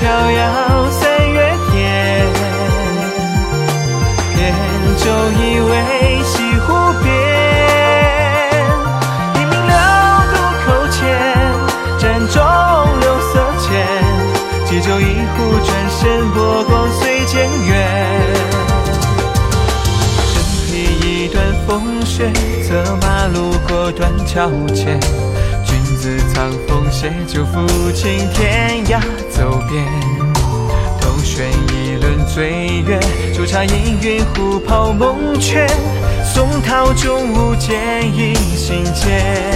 飘摇，三月天。扁舟一苇西湖边，一名留渡口前，盏中柳色浅，几酒一壶，转身波光随渐远。身披一段风雪，策马路过断桥前。君子藏锋，携，酒抚琴，天涯走遍。同悬一轮醉月，煮茶饮云，虎跑梦泉。松涛中舞剑影心间。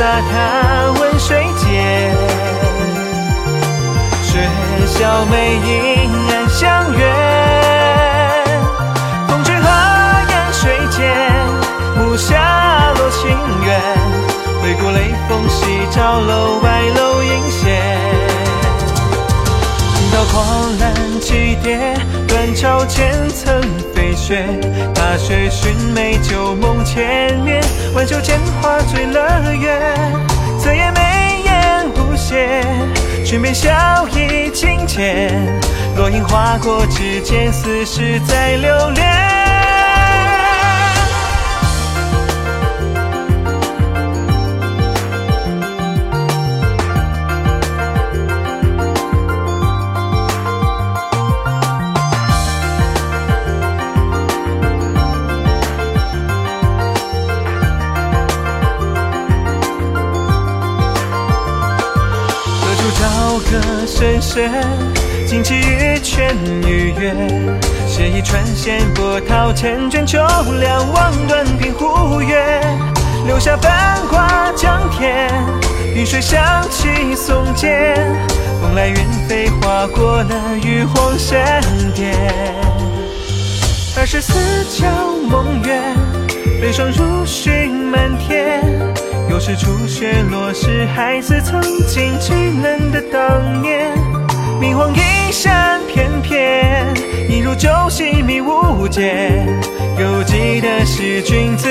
洒踏问水间，雪笑眉影暗相约。风吹花烟水间，暮霞落情缘。回顾雷锋夕照楼外楼影斜。刀狂澜几叠，断桥前曾飞雪。踏雪寻梅，旧梦千年。挽袖间花醉了月，侧颜眉眼无邪，裙边笑意轻浅，落英划过指尖，似是在留恋。歌声声，惊起玉泉与月，写一串仙，波涛千卷，秋凉望断平湖月，留下繁华江天，云水响起松间，风来云飞，划过了玉皇山巅。二十四桥梦远，悲霜如雪漫天。是初雪落时，还似曾经稚嫩的当年。明黄衣衫翩翩，一如旧戏迷雾间。犹记得是君子。